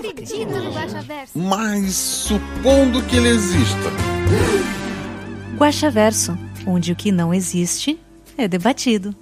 acredito no Guaxaverso. Mas supondo que ele exista. Guaxaverso, onde o que não existe é debatido.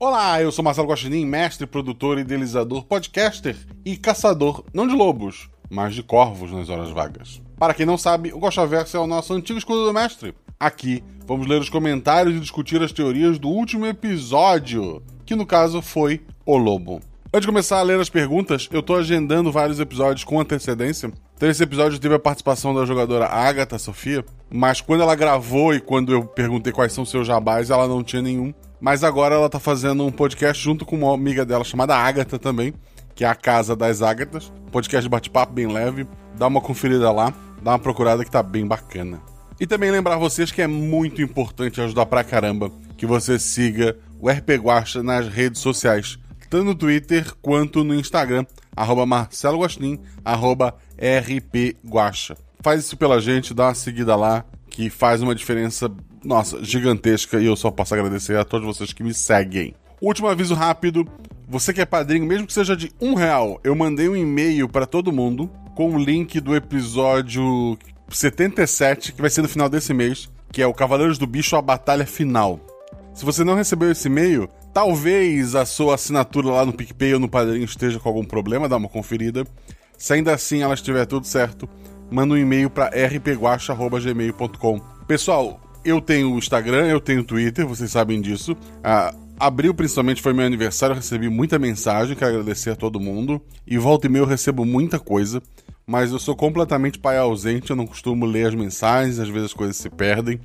Olá, eu sou Marcelo Guaxinim, mestre, produtor, idealizador, podcaster e caçador, não de lobos, mas de corvos nas horas vagas. Para quem não sabe, o Guaxaverso é o nosso antigo escudo do mestre. Aqui, vamos ler os comentários e discutir as teorias do último episódio, que no caso foi O Lobo. Antes de começar a ler as perguntas, eu tô agendando vários episódios com antecedência. Então esse episódio teve a participação da jogadora Agatha Sofia, mas quando ela gravou e quando eu perguntei quais são seus jabás, ela não tinha nenhum. Mas agora ela tá fazendo um podcast junto com uma amiga dela chamada Agatha também, que é a Casa das Ágatas. Podcast de bate-papo bem leve. Dá uma conferida lá, dá uma procurada que tá bem bacana. E também lembrar vocês que é muito importante ajudar pra caramba que você siga o RP Guacha nas redes sociais, tanto no Twitter quanto no Instagram, arroba Marcelo Guaxinim, arroba RP Guacha. Faz isso pela gente, dá uma seguida lá, que faz uma diferença, nossa, gigantesca, e eu só posso agradecer a todos vocês que me seguem. Último aviso rápido, você que é padrinho, mesmo que seja de um real, eu mandei um e-mail pra todo mundo com o link do episódio 77, que vai ser no final desse mês, que é o Cavaleiros do Bicho, a Batalha Final. Se você não recebeu esse e-mail, talvez a sua assinatura lá no PicPay ou no Padrinho esteja com algum problema, dá uma conferida. Se ainda assim ela estiver tudo certo, manda um e-mail para rpguacha.gmail.com. Pessoal, eu tenho o Instagram, eu tenho o Twitter, vocês sabem disso. Ah, abril, principalmente, foi meu aniversário, eu recebi muita mensagem, quero agradecer a todo mundo. E volta e meia eu recebo muita coisa, mas eu sou completamente pai ausente, eu não costumo ler as mensagens, às vezes as coisas se perdem.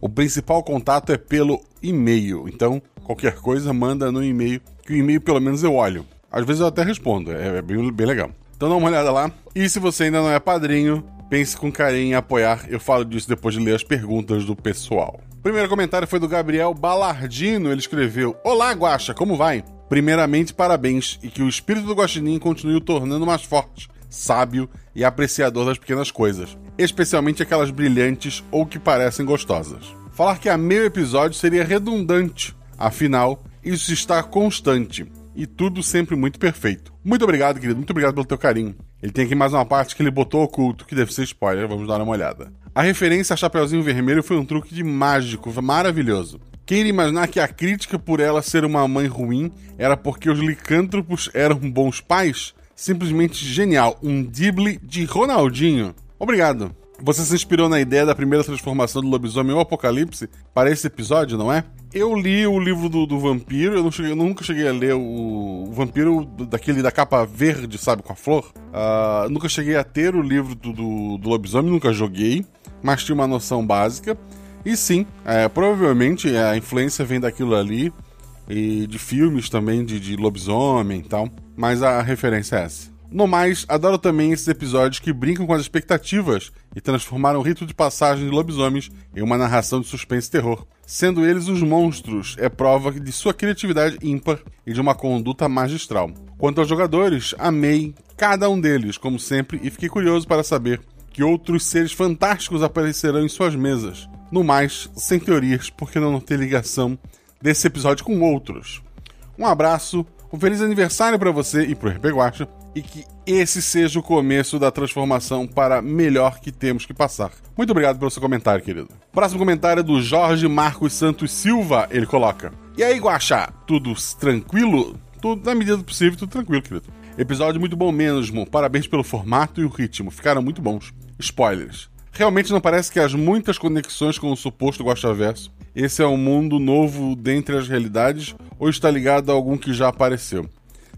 O principal contato é pelo e-mail, então qualquer coisa manda no e-mail, que o e-mail pelo menos eu olho. Às vezes eu até respondo, é, é bem, bem legal. Então dá uma olhada lá. E se você ainda não é padrinho, pense com carinho em apoiar. Eu falo disso depois de ler as perguntas do pessoal. O primeiro comentário foi do Gabriel Balardino. Ele escreveu: Olá, Guaxa, como vai? Primeiramente, parabéns e que o espírito do Guaxinim continue o tornando mais forte, sábio e apreciador das pequenas coisas, especialmente aquelas brilhantes ou que parecem gostosas. Falar que a meio episódio seria redundante, afinal, isso está constante e tudo sempre muito perfeito. Muito obrigado, querido, muito obrigado pelo teu carinho. Ele tem aqui mais uma parte que ele botou oculto, que deve ser spoiler, vamos dar uma olhada. A referência a Chapeuzinho Vermelho foi um truque de mágico, maravilhoso. Quem iria imaginar que a crítica por ela ser uma mãe ruim era porque os licântropos eram bons pais? Simplesmente genial, um dible de Ronaldinho. Obrigado. Você se inspirou na ideia da primeira transformação do lobisomem ou apocalipse para esse episódio, não é? Eu li o livro do, do vampiro, eu, cheguei- eu nunca cheguei a ler o, o vampiro daquele da capa verde, sabe, com a flor. Ah, nunca cheguei a ter o livro do, do, do lobisomem, nunca joguei, mas tinha uma noção básica. E sim, é, provavelmente a influência vem daquilo ali, e de filmes também de, de lobisomem e tal, mas a referência é essa. No mais, adoro também esses episódios que brincam com as expectativas e transformaram o rito de passagem de lobisomens em uma narração de suspense e terror. Sendo eles os monstros, é prova de sua criatividade ímpar e de uma conduta magistral. Quanto aos jogadores, amei cada um deles, como sempre, e fiquei curioso para saber que outros seres fantásticos aparecerão em suas mesas. No mais, sem teorias, porque não tem ligação desse episódio com outros. Um abraço, um feliz aniversário para você e pro RP Guacha, e que esse seja o começo da transformação para melhor que temos que passar. Muito obrigado pelo seu comentário, querido. Próximo comentário é do Jorge Marcos Santos Silva, ele coloca: E aí, Guacha, tudo tranquilo? Tudo na medida do possível, tudo tranquilo, querido. Episódio muito bom mesmo. Parabéns pelo formato e o ritmo, ficaram muito bons. Spoilers. Realmente não parece que as muitas conexões com o suposto Guaxaverso. Esse é um mundo novo dentre as realidades ou está ligado a algum que já apareceu?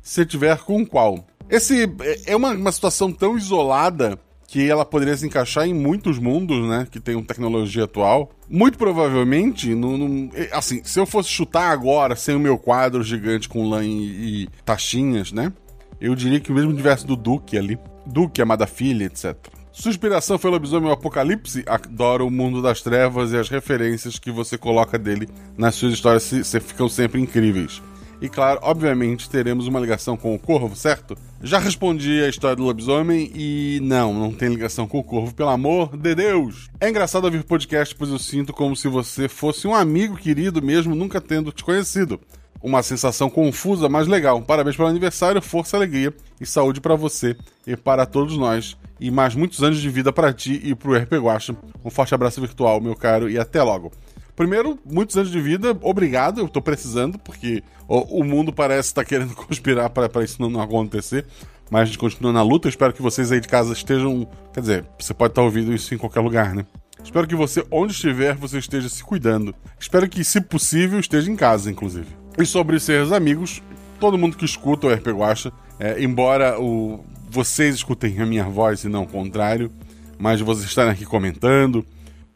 Se tiver, com qual? Esse é uma, uma situação tão isolada que ela poderia se encaixar em muitos mundos, né? Que tem tecnologia atual. Muito provavelmente, no, no- assim, se eu fosse chutar agora, sem o meu quadro gigante com lã e, e taxinhas, né? Eu diria que o mesmo universo do Duke ali. Duke, Amada Filha, etc. Sua inspiração foi Lobisomem Apocalipse? Adoro o mundo das trevas e as referências que você coloca dele nas suas histórias se, se ficam sempre incríveis. E claro, obviamente, teremos uma ligação com o Corvo, certo? Já respondi a história do lobisomem e não, não tem ligação com o Corvo, pelo amor de Deus. É engraçado ouvir podcast, pois eu sinto como se você fosse um amigo querido mesmo, nunca tendo te conhecido. Uma sensação confusa, mas legal. Parabéns pelo aniversário, força, alegria e saúde para você e para todos nós. E mais muitos anos de vida para ti e pro RP Guacha. Um forte abraço virtual, meu caro, e até logo. Primeiro, muitos anos de vida, obrigado, eu tô precisando, porque o, o mundo parece estar tá querendo conspirar para isso não, não acontecer. Mas a gente continua na luta. Espero que vocês aí de casa estejam. Quer dizer, você pode estar tá ouvindo isso em qualquer lugar, né? Espero que você, onde estiver, você esteja se cuidando. Espero que, se possível, esteja em casa, inclusive. E sobre seres amigos, todo mundo que escuta o RP Guacha, é, embora o, vocês escutem a minha voz e não o contrário, mas vocês estarem aqui comentando,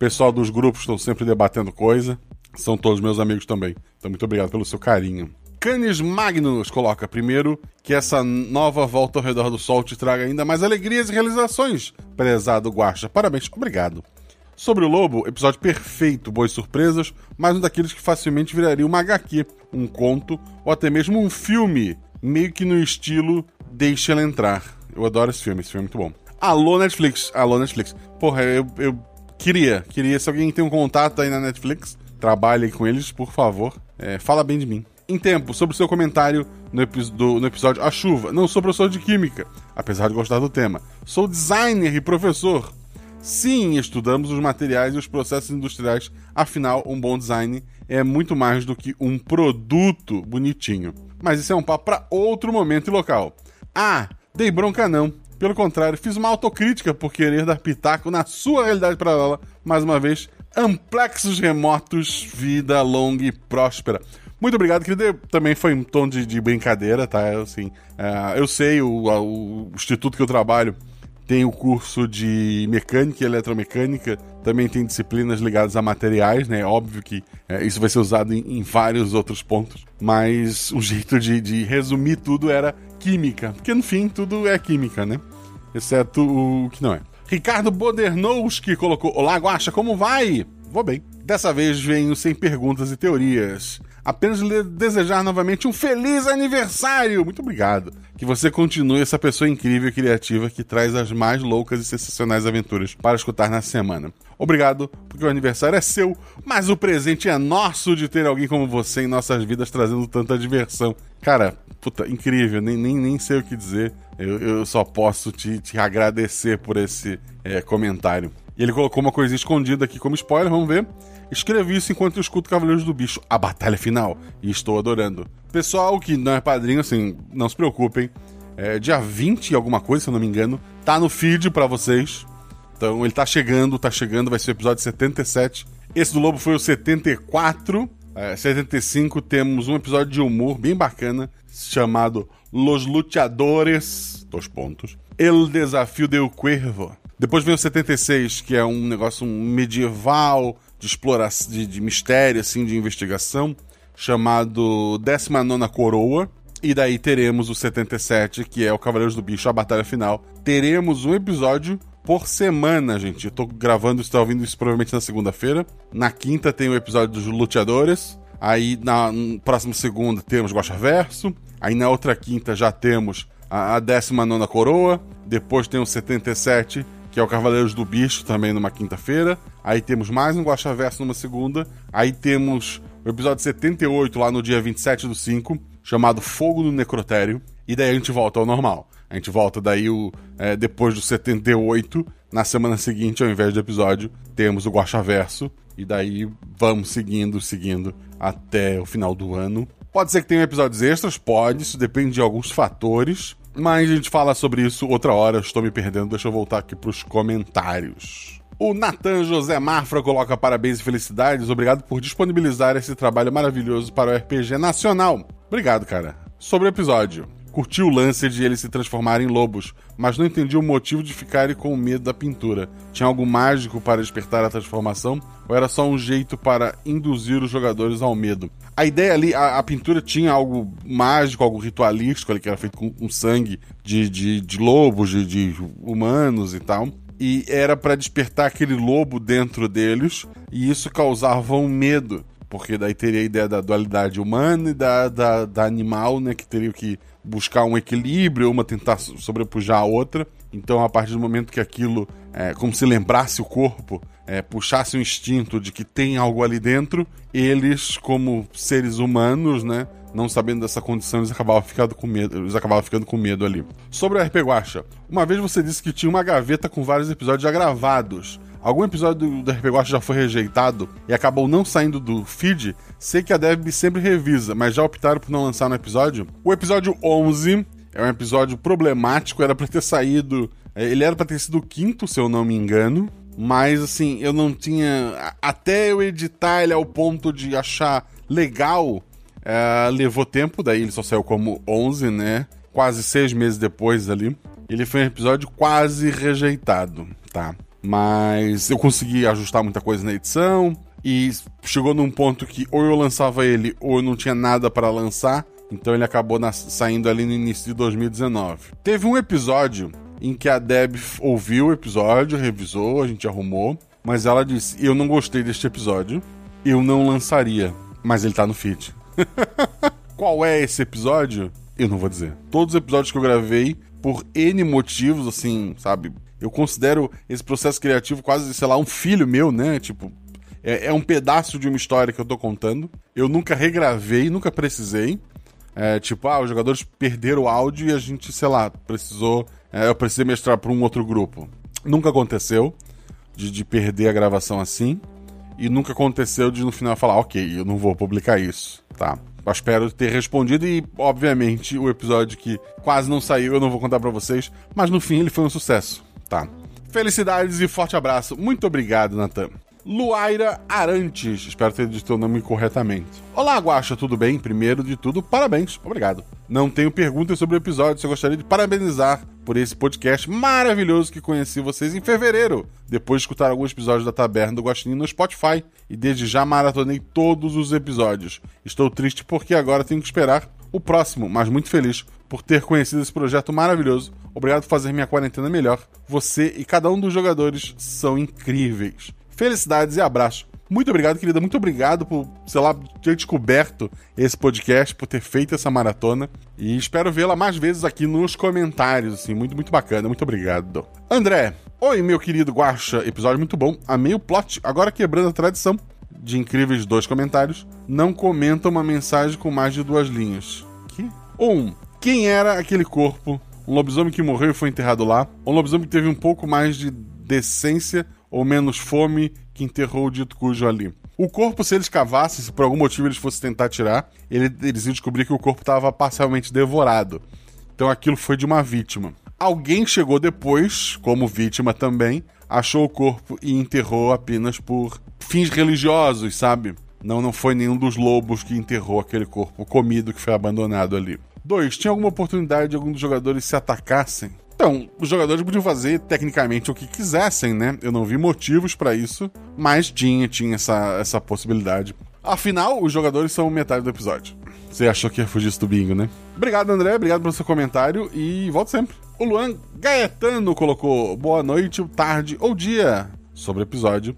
pessoal dos grupos estão sempre debatendo coisa, são todos meus amigos também. Então, muito obrigado pelo seu carinho. Canis Magnus coloca primeiro que essa nova volta ao redor do sol te traga ainda mais alegrias e realizações, prezado Guacha. Parabéns, obrigado. Sobre o Lobo, episódio perfeito, boas surpresas, mas um daqueles que facilmente viraria uma HQ, um conto ou até mesmo um filme, meio que no estilo Deixa ela entrar. Eu adoro esse filme, esse filme é muito bom. Alô Netflix, alô Netflix. Porra, eu, eu queria, queria, se alguém tem um contato aí na Netflix, trabalhe com eles, por favor. É, fala bem de mim. Em tempo, sobre o seu comentário no, do, no episódio A Chuva. Não sou professor de Química, apesar de gostar do tema. Sou designer e professor. Sim, estudamos os materiais e os processos industriais, afinal, um bom design é muito mais do que um produto bonitinho. Mas isso é um papo para outro momento e local. Ah, dei bronca não. Pelo contrário, fiz uma autocrítica por querer dar pitaco na sua realidade paralela. Mais uma vez, amplexos remotos, vida longa e próspera. Muito obrigado, querido. Também foi um tom de, de brincadeira, tá? Assim, uh, eu sei, o, o, instituto que eu trabalho tem o curso de mecânica e eletromecânica, também tem disciplinas ligadas a materiais, né? Óbvio que é, isso vai ser usado em, em, vários outros pontos, mas o jeito de, de, resumir tudo era química, porque no fim tudo é química, né? Exceto o que não é. Ricardo Bodernowski colocou: Olá, Guacha, como vai? Vou bem. Dessa vez venho sem perguntas e teorias apenas lhe desejar novamente um feliz aniversário. Muito obrigado. Que você continue essa pessoa incrível e criativa que traz as mais loucas e sensacionais aventuras para escutar na semana. Obrigado, porque o aniversário é seu, mas o presente é nosso de ter alguém como você em nossas vidas trazendo tanta diversão. Cara, puta, incrível, nem, nem, nem sei o que dizer. Eu, eu só posso te, te agradecer por esse é, comentário. E ele colocou uma coisinha escondida aqui como spoiler, vamos ver. Escrevi isso enquanto eu escuto Cavaleiros do Bicho, a batalha final, e estou adorando. Pessoal que não é padrinho, assim, não se preocupem. É, dia 20 e alguma coisa, se eu não me engano, tá no feed para vocês. Então ele tá chegando, tá chegando, vai ser o episódio 77. Esse do Lobo foi o 74. É, 75 temos um episódio de humor bem bacana, chamado Los Luteadores, dois pontos. El Desafio del Cuervo. Depois vem o 76, que é um negócio medieval, de exploração, de, de mistério, assim, de investigação, chamado 19 Coroa. E daí teremos o 77, que é o Cavaleiros do Bicho, a batalha final. Teremos um episódio por semana, gente. Eu tô gravando, está ouvindo isso provavelmente na segunda-feira. Na quinta tem o episódio dos Luteadores. Aí na próxima segunda temos Guacha Verso. Aí na outra quinta já temos a, a 19 Coroa. Depois tem o 77, que é o Cavaleiros do Bicho, também numa quinta-feira. Aí temos mais um Guaxaverso numa segunda. Aí temos o episódio 78 lá no dia 27 do 5, chamado Fogo no Necrotério. E daí a gente volta ao normal. A gente volta daí o, é, depois do 78. Na semana seguinte, ao invés do episódio, temos o Guaxaverso. E daí vamos seguindo, seguindo até o final do ano. Pode ser que tenha episódios extras, pode, isso depende de alguns fatores. Mas a gente fala sobre isso outra hora, estou me perdendo, deixa eu voltar aqui para os comentários. O Natan José Mafra coloca parabéns e felicidades, obrigado por disponibilizar esse trabalho maravilhoso para o RPG Nacional. Obrigado, cara. Sobre o episódio. Curti o lance de eles se transformarem em lobos, mas não entendi o motivo de ficarem com medo da pintura. Tinha algo mágico para despertar a transformação ou era só um jeito para induzir os jogadores ao medo? A ideia ali, a, a pintura tinha algo mágico, algo ritualístico ali, que era feito com, com sangue de, de, de lobos, de, de humanos e tal e era para despertar aquele lobo dentro deles, e isso causava um medo, porque daí teria a ideia da dualidade humana e da, da, da animal, né, que teria que buscar um equilíbrio, uma tentar sobrepujar a outra. Então, a partir do momento que aquilo, é, como se lembrasse o corpo, é, puxasse o instinto de que tem algo ali dentro, eles, como seres humanos, né, não sabendo dessa condição, eles acabavam ficando com medo, eles acabavam ficando com medo ali. Sobre o RP Guacha, uma vez você disse que tinha uma gaveta com vários episódios já gravados. Algum episódio do, do RP Guacha já foi rejeitado e acabou não saindo do feed? Sei que a Deb sempre revisa, mas já optaram por não lançar no episódio? O episódio 11 é um episódio problemático, era para ter saído. é, Ele era para ter sido o quinto, se eu não me engano. Mas assim, eu não tinha. Até eu editar ele ao ponto de achar legal, é, levou tempo, daí ele só saiu como 11, né? Quase seis meses depois ali. Ele foi um episódio quase rejeitado, tá? Mas eu consegui ajustar muita coisa na edição e chegou num ponto que ou eu lançava ele ou eu não tinha nada para lançar. Então ele acabou saindo ali no início de 2019. Teve um episódio em que a Deb ouviu o episódio, revisou, a gente arrumou, mas ela disse: Eu não gostei deste episódio, eu não lançaria, mas ele tá no feed. Qual é esse episódio? Eu não vou dizer. Todos os episódios que eu gravei, por N motivos, assim, sabe? Eu considero esse processo criativo quase, sei lá, um filho meu, né? Tipo, é, é um pedaço de uma história que eu tô contando. Eu nunca regravei, nunca precisei. É, tipo, ah, os jogadores perderam o áudio e a gente, sei lá, precisou. é, eu precisei mestrar para um outro grupo. Nunca aconteceu de, de perder a gravação assim. E nunca aconteceu de no final falar, ok, eu não vou publicar isso, tá? Eu espero ter respondido e, obviamente, o episódio que quase não saiu eu não vou contar pra vocês, mas no fim ele foi um sucesso, tá? Felicidades e forte abraço. Muito obrigado, Natan. Luaira Arantes, espero ter dito o nome corretamente. Olá, Guaxa, tudo bem? Primeiro de tudo, parabéns, obrigado. Não tenho perguntas sobre o episódio, só gostaria de parabenizar por esse podcast maravilhoso que conheci vocês em fevereiro, depois de escutar alguns episódios da Taberna do Guaxinim no Spotify, e desde já maratonei todos os episódios. Estou triste porque agora tenho que esperar o próximo, mas muito feliz por ter conhecido esse projeto maravilhoso. Obrigado por fazer minha quarentena melhor. Você e cada um dos jogadores são incríveis. Felicidades e abraço. Muito obrigado, querida. Muito obrigado por, sei lá, ter descoberto esse podcast, por ter feito essa maratona. E espero vê-la mais vezes aqui nos comentários, assim. Muito, muito bacana. Muito obrigado. André. Oi, meu querido Guaxa. Episódio muito bom. Amei o plot. Agora quebrando a tradição de incríveis dois comentários. Não comenta uma mensagem com mais de duas linhas. Que? Um. Quem era aquele corpo? Um lobisomem que morreu e foi enterrado lá? Um lobisomem que teve um pouco mais de decência ou menos fome que enterrou o dito cujo ali? O corpo, se eles cavassem, se por algum motivo eles fossem tentar tirar, ele- eles iam descobrir que o corpo estava parcialmente devorado. Então aquilo foi de uma vítima. Alguém chegou depois, como vítima também, achou o corpo e enterrou apenas por fins religiosos, sabe? Não, não foi nenhum dos lobos que enterrou aquele corpo comido que foi abandonado ali. Dois, tinha alguma oportunidade de algum dos jogadores se atacassem? Então, os jogadores podiam fazer tecnicamente o que quisessem, né? Eu não vi motivos pra isso, mas tinha, tinha essa, essa possibilidade. Afinal, os jogadores são metade do episódio. Você achou que ia fugir do bingo, né? Obrigado, André. Obrigado pelo seu comentário e volto sempre. O Luan Gaetano colocou boa noite, tarde ou dia sobre o episódio.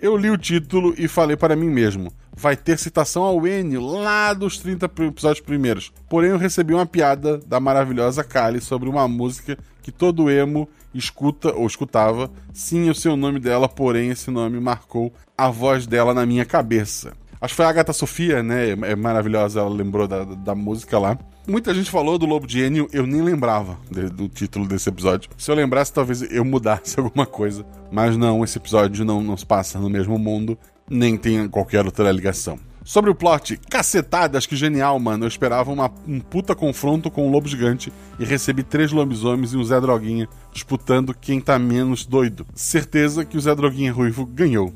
Eu li o título e falei para mim mesmo. Vai ter citação ao Enio lá dos 30 pr- episódios primeiros. Porém, eu recebi uma piada da maravilhosa Kali sobre uma música que todo emo escuta ou escutava. Sim, eu sei o nome dela, porém esse nome marcou a voz dela na minha cabeça. Acho que foi a Agatha Sofia, né? É maravilhosa, ela lembrou da, da música lá. Muita gente falou do Lobo de Enio, eu nem lembrava de- do título desse episódio. Se eu lembrasse, talvez eu mudasse alguma coisa. Mas não, esse episódio não, se passa no mesmo mundo, nem tem qualquer outra ligação. Sobre o plot, cacetadas, que genial, mano. Eu esperava uma- um puta confronto com um lobo gigante e recebi três lobisomens e um Zé Droguinha disputando quem tá menos doido. Certeza que o Zé Droguinha Ruivo ganhou.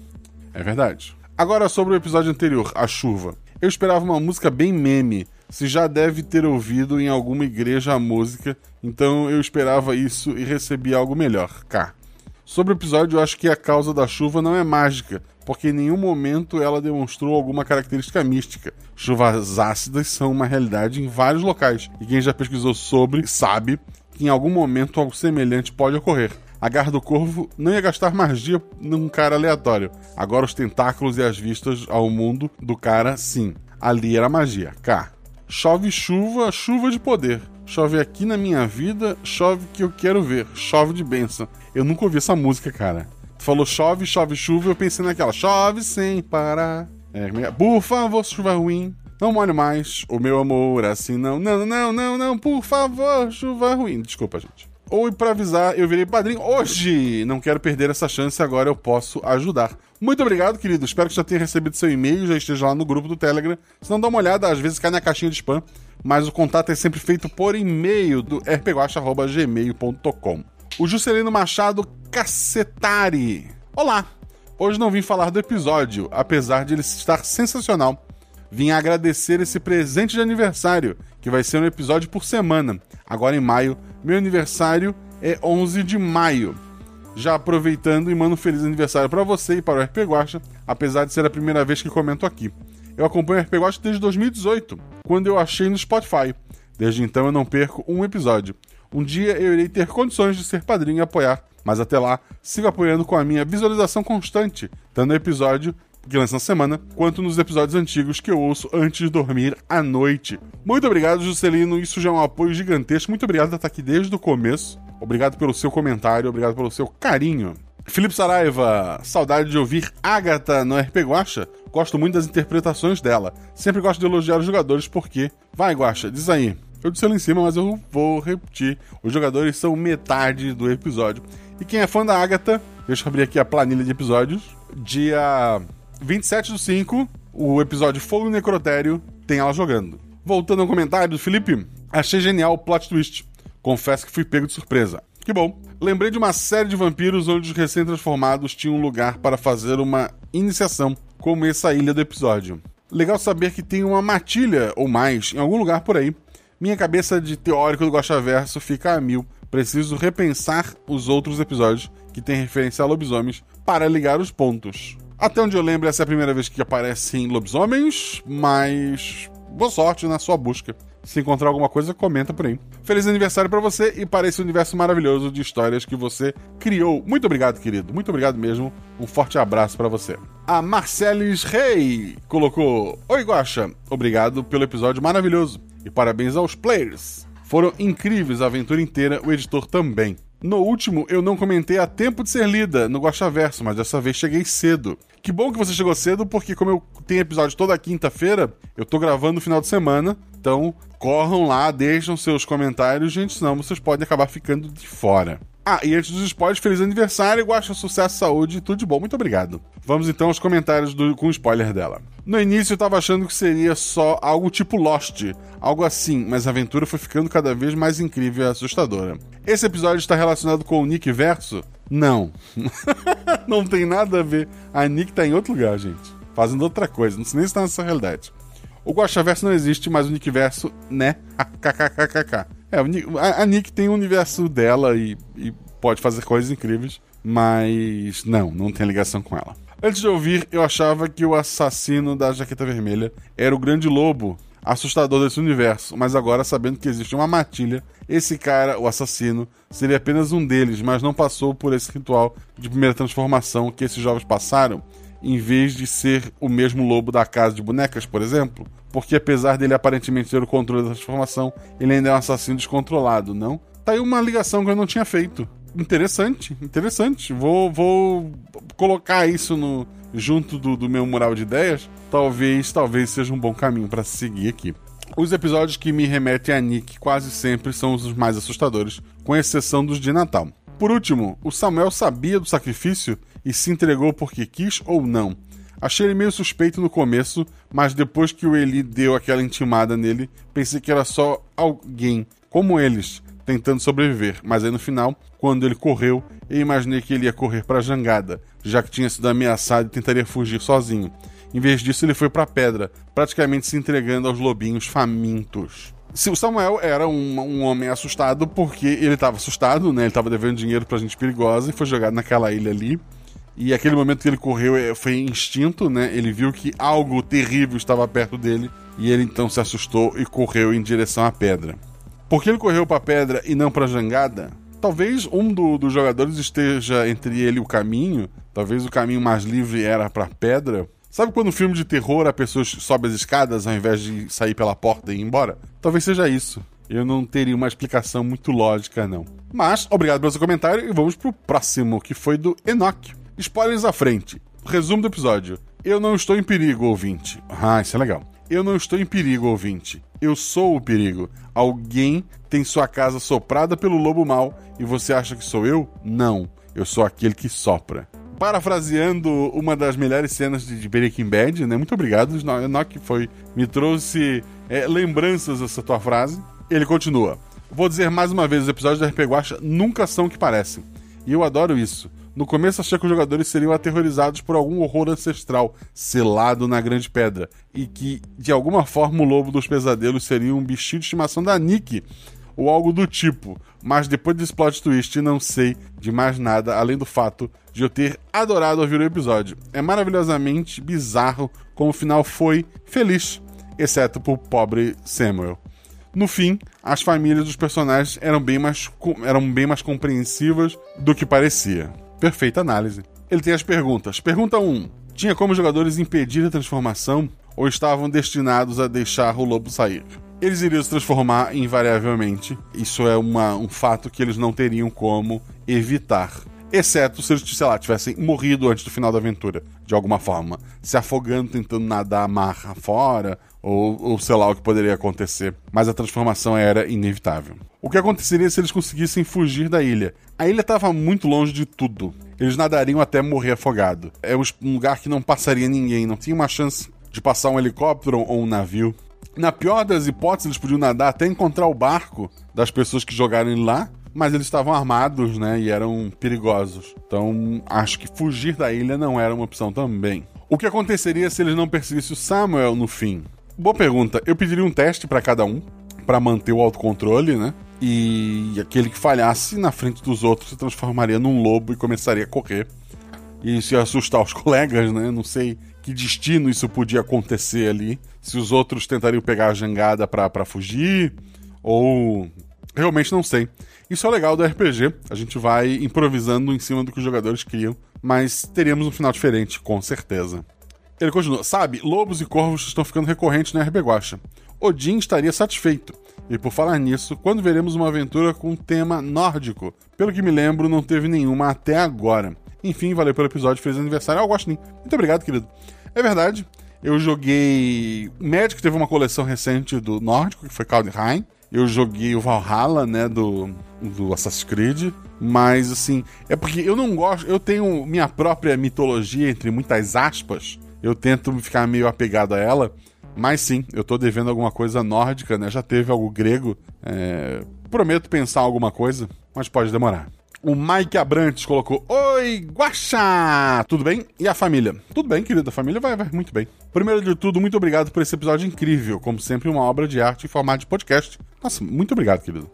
É verdade. Agora sobre o episódio anterior, a chuva. Eu esperava uma música bem meme, se já deve ter ouvido em alguma igreja a música, então eu esperava isso e recebi algo melhor. K. Sobre o episódio, eu acho que a causa da chuva não é mágica, porque em nenhum momento ela demonstrou alguma característica mística. Chuvas ácidas são uma realidade em vários locais, e quem já pesquisou sobre sabe que em algum momento algo semelhante pode ocorrer. A garra do corvo não ia gastar magia num cara aleatório. Agora os tentáculos e as vistas ao mundo do cara, sim. Ali era magia. K. Chove chuva, chuva de poder. Chove aqui na minha vida, chove que eu quero ver. Chove de benção. Eu nunca ouvi essa música, cara. Falou chove, chove, chuva, eu pensei naquela. Chove sem parar. É, por favor, chuva ruim. Não molhe mais o meu amor assim, não. Não, não, não, não, por favor, chuva ruim. Desculpa, gente. Ou para avisar, eu virei padrinho hoje. Não quero perder essa chance, agora eu posso ajudar. Muito obrigado, querido. Espero que já tenha recebido seu e-mail, já esteja lá no grupo do Telegram. Se não dá uma olhada, às vezes cai na caixinha de spam, mas o contato é sempre feito por e-mail do rpguacha.gmail.com. O Juscelino Machado Cacetari. Olá! Hoje não vim falar do episódio, apesar de ele estar sensacional. Vim agradecer esse presente de aniversário, que vai ser um episódio por semana. Agora em maio, meu aniversário é 11 de maio. Já aproveitando e mando um feliz aniversário para você e para o RP Guacha, apesar de ser a primeira vez que comento aqui. Eu acompanho o RP Guacha desde 2018, quando eu achei no Spotify. Desde então eu não perco um episódio. Um dia eu irei ter condições de ser padrinho e apoiar, mas até lá sigo apoiando com a minha visualização constante, tanto no episódio que lança na semana, quanto nos episódios antigos que eu ouço antes de dormir à noite. Muito obrigado, Juscelino. Isso já é um apoio gigantesco. Muito obrigado por estar aqui desde o começo. Obrigado pelo seu comentário, obrigado pelo seu carinho. Felipe Saraiva, saudade de ouvir Agatha no RP Guacha. Gosto muito das interpretações dela. Sempre gosto de elogiar os jogadores porque. Vai, Guacha, diz aí. Eu disse lá em cima, mas eu vou repetir. Os jogadores são metade do episódio. E quem é fã da Agatha, deixa eu abrir aqui a planilha de episódios. Dia 27 do 5, o episódio Fogo Necrotério tem ela jogando. Voltando ao comentário do Felipe, achei genial o plot twist. Confesso que fui pego de surpresa. Que bom. Lembrei de uma série de vampiros onde os recém-transformados tinham um lugar para fazer uma iniciação, como essa ilha do episódio. Legal saber que tem uma matilha ou mais em algum lugar por aí. Minha cabeça de teórico do Gosta Verso fica a mil. Preciso repensar os outros episódios que têm referência a lobisomens para ligar os pontos. Até onde eu lembro, essa é a primeira vez que aparecem lobisomens, mas boa sorte na sua busca. Se encontrar alguma coisa, comenta por aí. Feliz aniversário para você e para esse universo maravilhoso de histórias que você criou. Muito obrigado, querido. Muito obrigado mesmo. Um forte abraço para você. A Marcelis Rey colocou: Oi, Guacha. Obrigado pelo episódio maravilhoso. E parabéns aos players. Foram incríveis a aventura inteira, o editor também. No último, eu não comentei a tempo de ser lida no Verso, mas dessa vez cheguei cedo. Que bom que você chegou cedo, porque como eu tenho episódio toda quinta-feira, eu tô gravando no final de semana. Então, corram lá, deixam seus comentários, gente, senão vocês podem acabar ficando de fora. Ah, e antes dos spoilers, feliz aniversário, Guaxa, sucesso, saúde, tudo de bom, muito obrigado. Vamos então aos comentários do, com spoiler dela. No início eu tava achando que seria só algo tipo Lost, algo assim, mas a aventura foi ficando cada vez mais incrível e assustadora. Esse episódio está relacionado com o Nick Verso? Não. não tem nada a ver. A Nick tá em outro lugar, gente. Fazendo outra coisa, não sei nem se tá nessa realidade. O Verso não existe, mas o Nick Verso, né? KKKKK. É, a Nick tem o um universo dela e, e pode fazer coisas incríveis, mas não, não tem ligação com ela. Antes de ouvir, eu achava que o assassino da jaqueta vermelha era o grande lobo assustador desse universo, mas agora, sabendo que existe uma matilha, esse cara, o assassino, seria apenas um deles, mas não passou por esse ritual de primeira transformação que esses jovens passaram, em vez de ser o mesmo lobo da casa de bonecas, por exemplo porque apesar dele aparentemente ter o controle da transformação, ele ainda é um assassino descontrolado, não? Tá aí uma ligação que eu não tinha feito. Interessante, interessante. Vou, vou colocar isso no junto do, do meu mural de ideias. Talvez, talvez seja um bom caminho para seguir aqui. Os episódios que me remetem a Nick quase sempre são os mais assustadores, com exceção dos de Natal. Por último, o Samuel sabia do sacrifício e se entregou porque quis ou não. Achei ele meio suspeito no começo, mas depois que o Eli deu aquela intimada nele, pensei que era só alguém, como eles, tentando sobreviver. Mas aí no final, quando ele correu, eu imaginei que ele ia correr para a jangada, já que tinha sido ameaçado e tentaria fugir sozinho. Em vez disso, ele foi pra pedra, praticamente se entregando aos lobinhos famintos. Se o Samuel era um, um homem assustado porque ele estava assustado, né? Ele estava devendo dinheiro pra gente perigosa e foi jogado naquela ilha ali. E aquele momento que ele correu é, foi instinto, né? Ele viu que algo terrível estava perto dele e ele então se assustou e correu em direção à pedra. Por que ele correu para a pedra e não para a jangada? Talvez um do, dos jogadores esteja entre ele e o caminho. Talvez o caminho mais livre era para a pedra. Sabe quando no filme de terror a pessoa sobe as escadas ao invés de sair pela porta e ir embora? Talvez seja isso. Eu não teria uma explicação muito lógica, não. Mas, obrigado pelo seu comentário e vamos pro próximo, que foi do Enoch. Spoilers à frente. Resumo do episódio. Eu não estou em perigo, ouvinte. Ah, isso é legal. Eu não estou em perigo, ouvinte. Eu sou o perigo. Alguém tem sua casa soprada pelo lobo mau e você acha que sou eu? Não. Eu sou aquele que sopra parafraseando uma das melhores cenas de Breaking Bad, né? Muito obrigado, Enoch, foi me trouxe é, lembranças dessa tua frase. Ele continua. Vou dizer mais uma vez, os episódios da RP Guacha nunca são o que parecem. E eu adoro isso. No começo achei que os jogadores seriam aterrorizados por algum horror ancestral selado na grande pedra e que de alguma forma o lobo dos pesadelos seria um bichinho de estimação da Nick ou algo do tipo, mas depois desse plot twist não sei de mais nada além do fato de eu ter adorado ouvir o episódio. É maravilhosamente bizarro como o final foi feliz, exceto pro pobre Samuel. No fim, as famílias dos personagens eram bem mais, eram bem mais compreensivas do que parecia. Perfeita análise. Ele tem as perguntas. Pergunta 1. Tinha como os jogadores impedir a transformação ou estavam destinados a deixar o lobo sair? Eles iriam se transformar invariavelmente. Isso é uma, um fato que eles não teriam como evitar. Exceto se eles, sei lá, tivessem morrido antes do final da aventura, de alguma forma. Se afogando, tentando nadar mar fora, ou, ou sei lá o que poderia acontecer. Mas a transformação era inevitável. O que aconteceria se eles conseguissem fugir da ilha? A ilha estava muito longe de tudo. Eles nadariam até morrer afogado. É um lugar que não passaria ninguém, não tinha uma chance de passar um helicóptero ou um navio. Na pior das hipóteses, eles podiam nadar até encontrar o barco das pessoas que jogaram lá, mas eles estavam armados, né, e eram perigosos. Então, acho que fugir da ilha não era uma opção também. O que aconteceria se eles não perseguissem o Samuel no fim? Boa pergunta. Eu pediria um teste para cada um, para manter o autocontrole, né? E aquele que falhasse na frente dos outros se transformaria num lobo e começaria a correr. E isso ia assustar os colegas, né? Não sei que destino isso podia acontecer ali. Se os outros tentariam pegar a jangada para fugir, ou. Realmente não sei. Isso é legal do RPG. A gente vai improvisando em cima do que os jogadores criam, mas teríamos um final diferente, com certeza. Ele continua: Sabe, lobos e corvos estão ficando recorrentes na RP Guacha. Odin estaria satisfeito. E por falar nisso, quando veremos uma aventura com tema nórdico? Pelo que me lembro, não teve nenhuma até agora. Enfim, valeu pelo episódio, feliz aniversário. Eu gosto Muito obrigado, querido. É verdade. Eu joguei. Magic teve uma coleção recente do nórdico, que foi Kaldheim. Eu joguei o Valhalla, né, do, do Assassin's Creed. Mas, assim, é porque eu não gosto. Eu tenho minha própria mitologia, entre muitas aspas. Eu tento ficar meio apegado a ela. Mas sim, eu tô devendo alguma coisa nórdica, né? Já teve algo grego. É... Prometo pensar alguma coisa, mas pode demorar. O Mike Abrantes colocou: Oi, Guaxa! Tudo bem? E a família? Tudo bem, querida. Família vai, vai muito bem. Primeiro de tudo, muito obrigado por esse episódio incrível. Como sempre, uma obra de arte em formato de podcast. Nossa, muito obrigado, querido.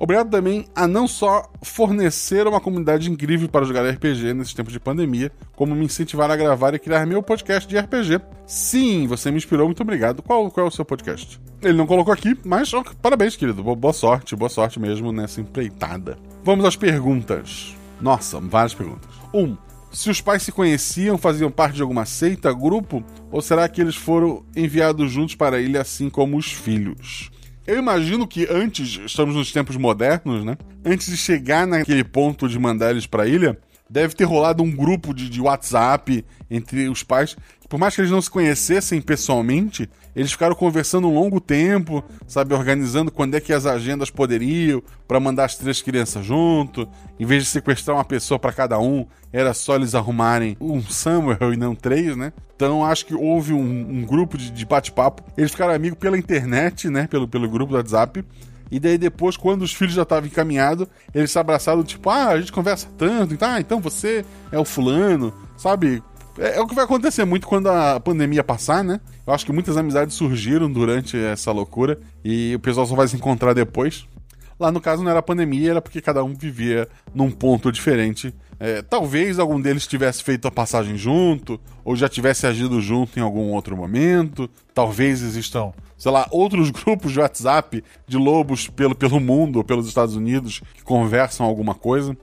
Obrigado também a não só fornecer uma comunidade incrível para jogar RPG nesse tempo de pandemia, como me incentivar a gravar e criar meu podcast de RPG. Sim, você me inspirou, muito obrigado. Qual, qual é o seu podcast? Ele não colocou aqui, mas parabéns, querido. Boa sorte, boa sorte mesmo nessa empreitada. Vamos às perguntas. Nossa, várias perguntas. 1. Um, se os pais se conheciam, faziam parte de alguma seita, grupo, ou será que eles foram enviados juntos para a ilha assim como os filhos? Eu imagino que antes, estamos nos tempos modernos, né? Antes de chegar naquele ponto de mandar eles para a ilha, deve ter rolado um grupo de, de WhatsApp entre os pais. Por mais que eles não se conhecessem pessoalmente, eles ficaram conversando um longo tempo, sabe, organizando quando é que as agendas poderiam para mandar as três crianças junto. Em vez de sequestrar uma pessoa para cada um, era só eles arrumarem um Samuel e não três, né? Então acho que houve um, um grupo de, de bate-papo. Eles ficaram amigos pela internet, né? Pelo, pelo grupo do WhatsApp. E daí depois, quando os filhos já estavam encaminhados, eles se abraçaram, tipo, ah, a gente conversa tanto, então, ah, então você é o fulano, sabe? É, é o que vai acontecer muito quando a pandemia passar, né? Eu acho que muitas amizades surgiram durante essa loucura e o pessoal só vai se encontrar depois. Lá no caso não era pandemia, era porque cada um vivia num ponto diferente. É, talvez algum deles tivesse feito a passagem junto, ou já tivesse agido junto em algum outro momento. Talvez existam, sei lá, outros grupos de WhatsApp de lobos pelo, pelo mundo ou pelos Estados Unidos que conversam alguma coisa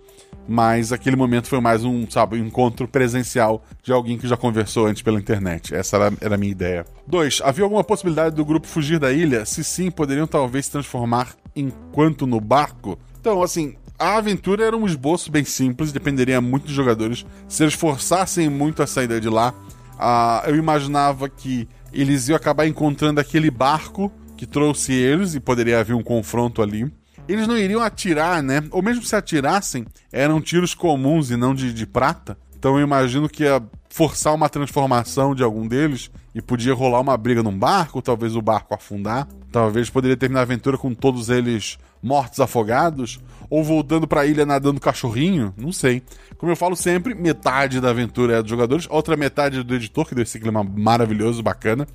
mas aquele momento foi mais um, sabe, um encontro presencial de alguém que já conversou antes pela internet. Essa era, era a minha ideia. 2. Havia alguma possibilidade do grupo fugir da ilha? Se sim, poderiam talvez se transformar enquanto no barco? Então, assim, a aventura era um esboço bem simples, dependeria muito dos jogadores. Se eles forçassem muito a saída de lá, uh, eu imaginava que eles iam acabar encontrando aquele barco que trouxe eles e poderia haver um confronto ali eles não iriam atirar, né? Ou mesmo se atirassem, eram tiros comuns e não de, de prata. Então eu imagino que ia forçar uma transformação de algum deles e podia rolar uma briga num barco, talvez o barco afundar. Talvez poderia terminar a aventura com todos eles mortos afogados, ou voltando para a ilha nadando cachorrinho, não sei. Como eu falo sempre, metade da aventura é dos jogadores, outra metade é do editor, que deu esse clima maravilhoso, bacana.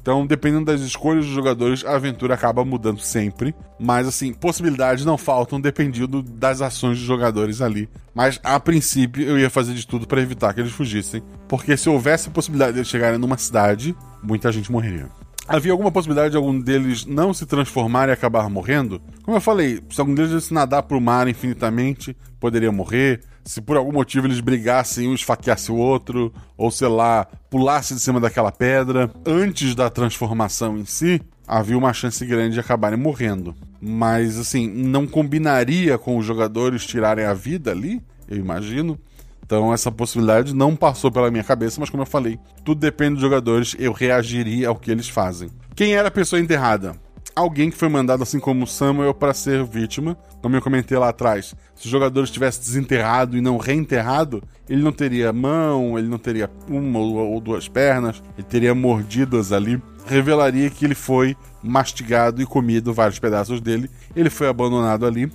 Então, dependendo das escolhas dos jogadores, a aventura acaba mudando sempre. Mas, assim, possibilidades não faltam, dependendo das ações dos jogadores ali. Mas, a princípio, eu ia fazer de tudo para evitar que eles fugissem. Porque se houvesse a possibilidade de eles chegarem numa cidade, muita gente morreria. Havia alguma possibilidade de algum deles não se transformar e acabar morrendo? Como eu falei, se algum deles se nadar pro mar infinitamente, poderia morrer se por algum motivo eles brigassem, um esfaqueasse o outro, ou sei lá, pulasse de cima daquela pedra, antes da transformação em si, havia uma chance grande de acabarem morrendo. Mas assim, não combinaria com os jogadores tirarem a vida ali, eu imagino. Então essa possibilidade não passou pela minha cabeça, mas como eu falei, tudo depende dos jogadores, eu reagiria ao que eles fazem. Quem era a pessoa enterrada? Alguém que foi mandado, assim como Samuel, para ser vítima. Como eu comentei lá atrás, se o jogador estivesse desenterrado e não reenterrado, ele não teria mão, ele não teria uma ou duas pernas, ele teria mordidas ali. Revelaria que ele foi mastigado e comido vários pedaços dele. Ele foi abandonado ali.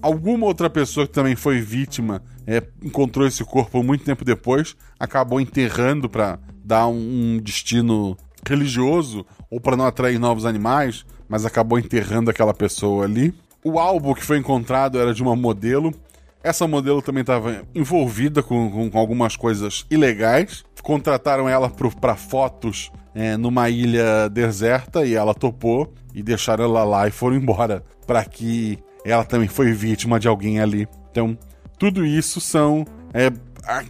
Alguma outra pessoa que também foi vítima é, encontrou esse corpo muito tempo depois, acabou enterrando para dar um, um destino religioso ou para não atrair novos animais, mas acabou enterrando aquela pessoa ali. O álbum que foi encontrado era de uma modelo. Essa modelo também estava envolvida com, com, com, algumas coisas ilegais. Contrataram ela para fotos é, numa ilha deserta e ela topou e deixaram ela lá e foram embora para que ela também foi vítima de alguém ali. Então, tudo isso são. É,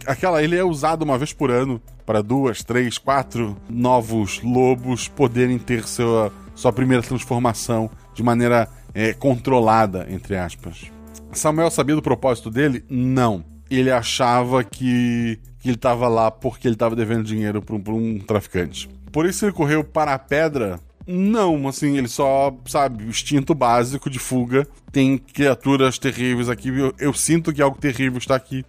aquela ilha é usada uma vez por ano para duas, três, quatro novos lobos poderem ter sua sua primeira transformação de maneira é, controlada, entre aspas. Samuel sabia do propósito dele? Não. Ele achava que, que ele estava lá porque ele estava devendo dinheiro para um, um traficante. Por isso ele correu para a pedra não, assim, ele só, sabe, o instinto básico de fuga. Tem criaturas terríveis aqui. Eu, eu, sinto que algo terrível está aqui.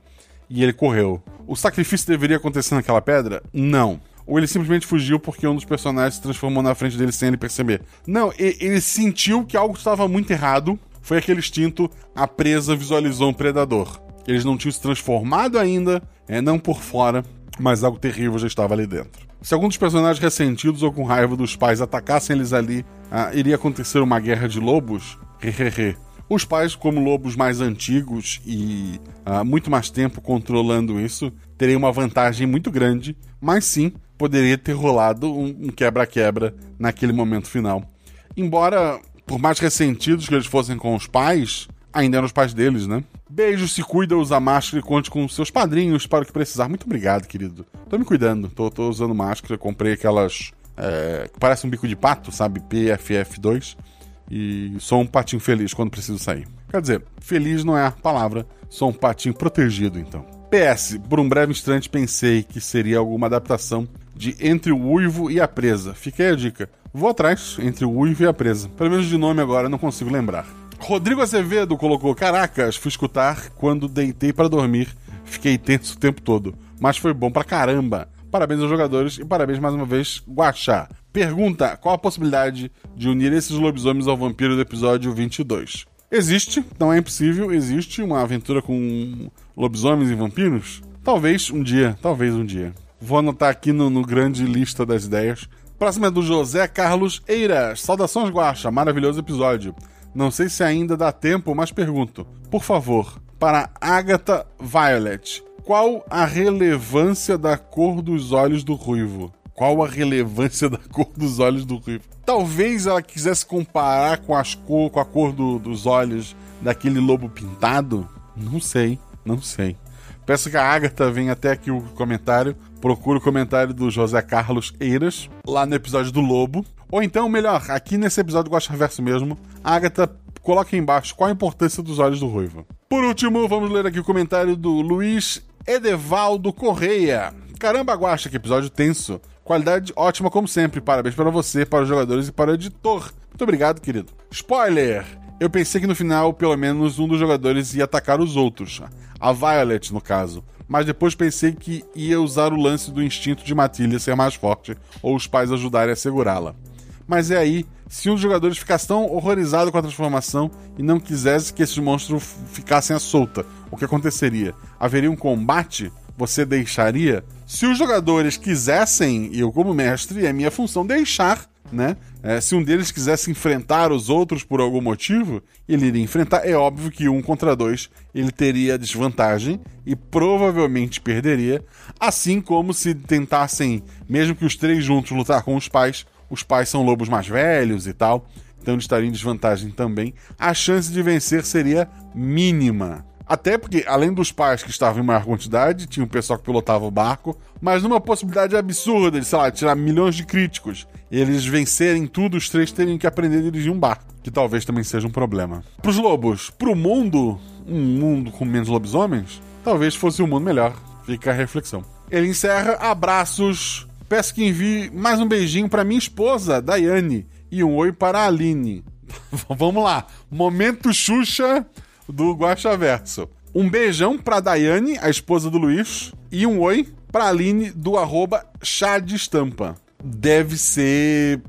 E ele correu. O sacrifício deveria acontecer naquela pedra? Não ou ele simplesmente fugiu porque um dos personagens se transformou na frente dele sem ele perceber. Não, ele sentiu que algo estava muito errado. Foi aquele instinto, a presa visualizou um predador. Eles não tinham se transformado ainda, é, não por fora, mas algo terrível já estava ali dentro. Se algum dos personagens ressentidos ou com raiva dos pais atacassem eles ali, ah, iria acontecer uma guerra de lobos? Hehehe. Os pais, como lobos mais antigos e ah, muito mais tempo controlando isso, teriam uma vantagem muito grande, mas sim, poderia ter rolado um quebra-quebra naquele momento final. Embora, por mais ressentidos que eles fossem com os pais, ainda eram os pais deles, né? Beijo, se cuida, usa máscara e conte com seus padrinhos para o que precisar. Muito obrigado, querido. Tô me cuidando, tô, tô usando máscara, comprei aquelas. É, que parece um bico de pato, sabe? PFF2. E sou um patinho feliz quando preciso sair. Quer dizer, feliz não é a palavra, sou um patinho protegido, então. PS, por um breve instante pensei que seria alguma adaptação de Entre o Uivo e a Presa. Fiquei a dica. Vou atrás, Entre o Uivo e a Presa. Pelo menos de nome agora não consigo lembrar. Rodrigo Azevedo colocou: Caracas, fui escutar quando deitei para dormir. Fiquei tenso o tempo todo. Mas foi bom pra caramba. Parabéns aos jogadores e parabéns mais uma vez, Guaxá. Pergunta: qual a possibilidade de unir esses lobisomens ao vampiro do episódio 22? Existe, não é impossível, existe uma aventura com lobisomens e vampiros? Talvez um dia, talvez um dia. Vou anotar aqui no, no grande lista das ideias. Próximo é do José Carlos Eiras. Saudações, Guaxa. Maravilhoso episódio. Não sei se ainda dá tempo, mas pergunto. Por favor, para Agatha Violet, qual a relevância da cor dos olhos do ruivo? Qual a relevância da cor dos olhos do ruivo? Talvez ela quisesse comparar com, as cor, com a cor do, dos olhos daquele lobo pintado? Não sei, não sei. Peço que a Agatha venha até aqui o comentário. Procure o comentário do José Carlos Eiras, lá no episódio do Lobo. Ou então, melhor, aqui nesse episódio do Gosta Verso mesmo, a Agatha coloca aí embaixo qual a importância dos olhos do ruivo. Por último, vamos ler aqui o comentário do Luiz Edevaldo Correia. Caramba, Guaxa, que episódio tenso. Qualidade ótima como sempre. Parabéns para você, para os jogadores e para o editor. Muito obrigado, querido. Spoiler! Eu pensei que no final, pelo menos, um dos jogadores ia atacar os outros. A Violet, no caso. Mas depois pensei que ia usar o lance do instinto de Matilha ser mais forte, ou os pais ajudarem a segurá-la. Mas é aí, se um dos jogadores ficasse tão horrorizado com a transformação e não quisesse que esses monstros ficassem à solta, o que aconteceria? Haveria um combate? Você deixaria? Se os jogadores quisessem, eu como mestre, é minha função deixar, né? É, se um deles quisesse enfrentar os outros por algum motivo, ele iria enfrentar. É óbvio que um contra dois ele teria desvantagem e provavelmente perderia. Assim como se tentassem, mesmo que os três juntos, lutar com os pais, os pais são lobos mais velhos e tal, então eles estariam em desvantagem também. A chance de vencer seria mínima. Até porque, além dos pais que estavam em maior quantidade, tinha o pessoal que pilotava o barco, mas numa possibilidade absurda de, sei lá, tirar milhões de críticos eles vencerem tudo, os três teriam que aprender a dirigir um barco, que talvez também seja um problema. Pros lobos, pro mundo, um mundo com menos lobisomens, talvez fosse um mundo melhor. Fica a reflexão. Ele encerra, abraços. Peço que envie mais um beijinho para minha esposa, Daiane, e um oi para a Aline. Vamos lá, momento Xuxa do Guaxa Verso. Um beijão pra Daiane, a esposa do Luiz, e um oi pra Aline do arroba chá de estampa. Deve ser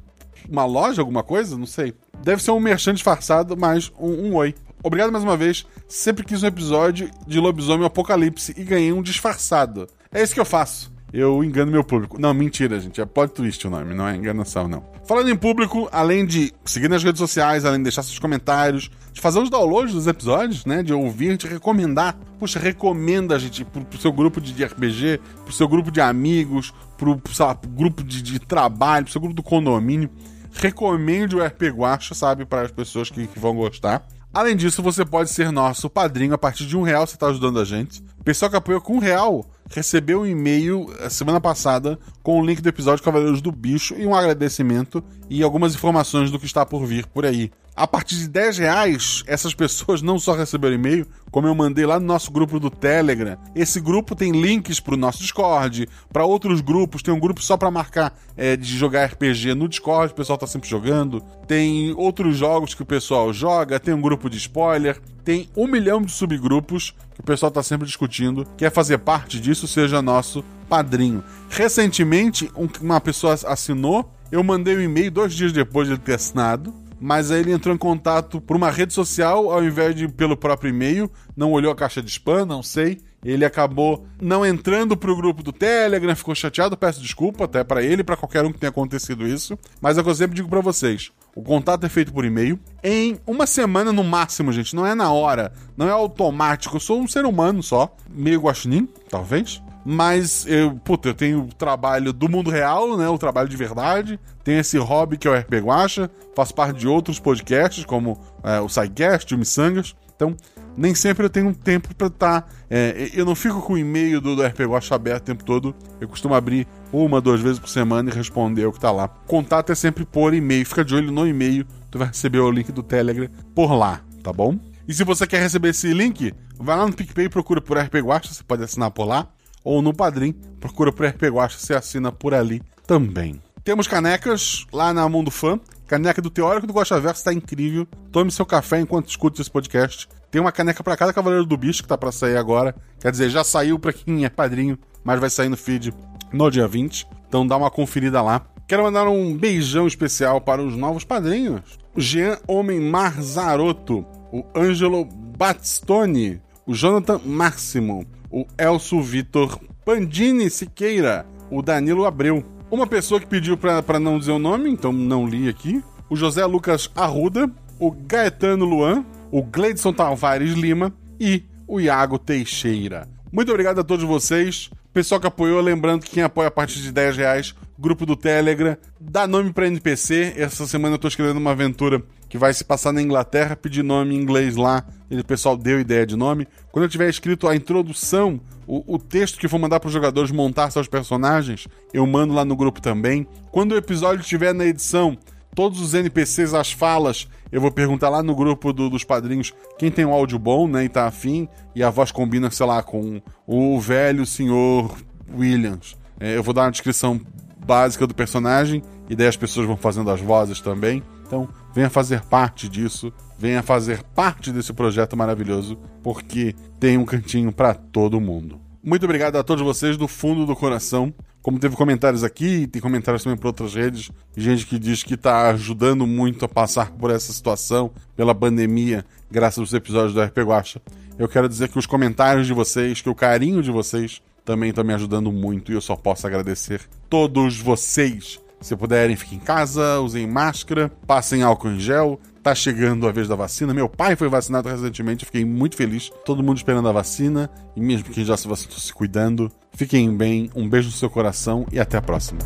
uma loja, alguma coisa? Não sei. Deve ser um merchan disfarçado, mas um, um oi. Obrigado mais uma vez. Sempre quis um episódio de Lobisomem Apocalipse e ganhei um disfarçado. É isso que eu faço. Eu engano meu público. Não, mentira, gente. É plot twist o nome, não é enganação, não. Falando em público, além de seguir nas redes sociais, além de deixar seus comentários, de fazer os downloads dos episódios, né? De ouvir, de recomendar. Puxa, recomenda, gente, pro, pro seu grupo de RPG, pro seu grupo de amigos, pro, sei lá, pro grupo de, de trabalho, pro seu grupo do condomínio. Recomende o RP Guacha, sabe, para as pessoas que, que vão gostar. Além disso, você pode ser nosso padrinho a partir de um real, você está ajudando a gente. Pessoal que apoiou com um real recebeu um e-mail eh, semana passada com o link do episódio Cavaleiros do Bicho e um agradecimento e algumas informações do que está por vir por aí. A partir de 10 reais, essas pessoas não só receberam e-mail, como eu mandei lá no nosso grupo do Telegram. Esse grupo tem links para o nosso Discord, para outros grupos. Tem um grupo só para marcar é, de jogar RPG no Discord, o pessoal tá sempre jogando. Tem outros jogos que o pessoal joga, tem um grupo de spoiler. Tem um milhão de subgrupos que o pessoal tá sempre discutindo. Quer fazer parte disso, seja nosso padrinho. Recentemente, um, uma pessoa assinou, eu mandei o um e-mail dois dias depois de ele ter assinado mas aí ele entrou em contato por uma rede social ao invés de pelo próprio e-mail, não olhou a caixa de spam, não sei. Ele acabou não entrando pro grupo do Telegram, ficou chateado, peço desculpa até para ele e para qualquer um que tenha acontecido isso. Mas é o que eu sempre digo para vocês. O contato é feito por e-mail. Em uma semana no máximo, gente. Não é na hora. Não é automático. Eu sou um ser humano só. Meio guaxinim, talvez. Mas eu, puta, eu tenho o trabalho do mundo real, né? O trabalho de verdade. Tenho esse hobby que é o RP Guacha. Faço parte de outros podcasts, como é, o SciCast, o Missangas. Então, nem sempre eu tenho tempo para estar. Tá, é, eu não fico com o e-mail do, do RP Guacha aberto o tempo todo. Eu costumo abrir uma, duas vezes por semana e responder o que tá lá. Contato é sempre por e-mail. Fica de olho no e-mail. Tu vai receber o link do Telegram por lá, tá bom? E se você quer receber esse link, vai lá no PicPay e procura por RP Guacha. Você pode assinar por lá ou no Padrim. Procura por RP Guacha, você assina por ali também. Temos canecas lá na Mundo Fã. Caneca do Teórico do Guacha Verso tá incrível. Tome seu café enquanto escuta esse podcast. Tem uma caneca para cada Cavaleiro do Bicho que tá para sair agora. Quer dizer, já saiu para quem é padrinho, mas vai sair no feed no dia 20. Então dá uma conferida lá. Quero mandar um beijão especial para os novos padrinhos. O Jean Homem Marzaroto, o Ângelo Battistone, o Jonathan Máximo, o Elso Vitor Pandini Siqueira, o Danilo Abreu. Uma pessoa que pediu pra não dizer o nome, então não li aqui. O José Lucas Arruda, o Gaetano Luan, o Gleidson Tavares Lima e o Iago Teixeira. Muito obrigado a todos vocês. Pessoal que apoiou, lembrando que quem apoia a partir de 10 reais, grupo do Telegram, dá nome pra NPC. Essa semana eu tô escrevendo uma aventura que vai se passar na Inglaterra, pedir nome em inglês lá. E o pessoal deu ideia de nome. Quando eu tiver escrito a introdução, o, o texto que for mandar para os jogadores montar seus personagens, eu mando lá no grupo também. Quando o episódio estiver na edição, todos os NPCs, as falas, eu vou perguntar lá no grupo do- dos padrinhos quem tem um áudio bom, né, e tá afim, e a voz combina, sei lá, com o velho senhor Williams. É, eu vou dar uma descrição básica do personagem, e daí as pessoas vão fazendo as vozes também. Então, venha fazer parte disso, venha fazer parte desse projeto maravilhoso, porque tem um cantinho para todo mundo. Muito obrigado a todos vocês do fundo do coração. Como teve comentários aqui, tem comentários também por outras redes, gente que diz que está ajudando muito a passar por essa situação, pela pandemia, graças aos episódios do RP Guacha. Eu quero dizer que os comentários de vocês, que o carinho de vocês também estão me ajudando muito e eu só posso agradecer todos vocês. Se puderem, fiquem em casa, usem máscara, passem álcool em gel. Tá chegando a vez da vacina. Meu pai foi vacinado recentemente, fiquei muito feliz. Todo mundo esperando a vacina e mesmo quem já se vacinou se cuidando. Fiquem bem, um beijo no seu coração e até a próxima.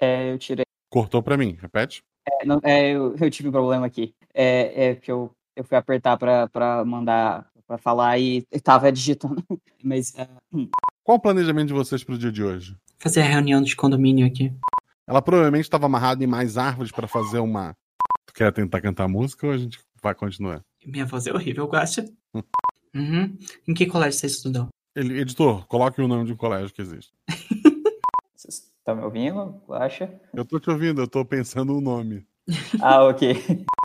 É, eu tirei. Cortou pra mim, repete. É, não, é, eu, eu tive um problema aqui. É, é que eu, eu fui apertar pra, pra mandar, pra falar e tava digitando. Mas é, Qual o planejamento de vocês pro dia de hoje? Fazer a reunião de condomínio aqui. Ela provavelmente estava amarrada em mais árvores para fazer uma. Tu quer tentar cantar música ou a gente vai continuar? Minha voz é horrível, Guacha. Uhum. Em que colégio você estudou? Ele, editor, coloque o nome de um colégio que existe. estão me ouvindo? Acha? Eu tô te ouvindo, eu tô pensando o nome. Ah, ok.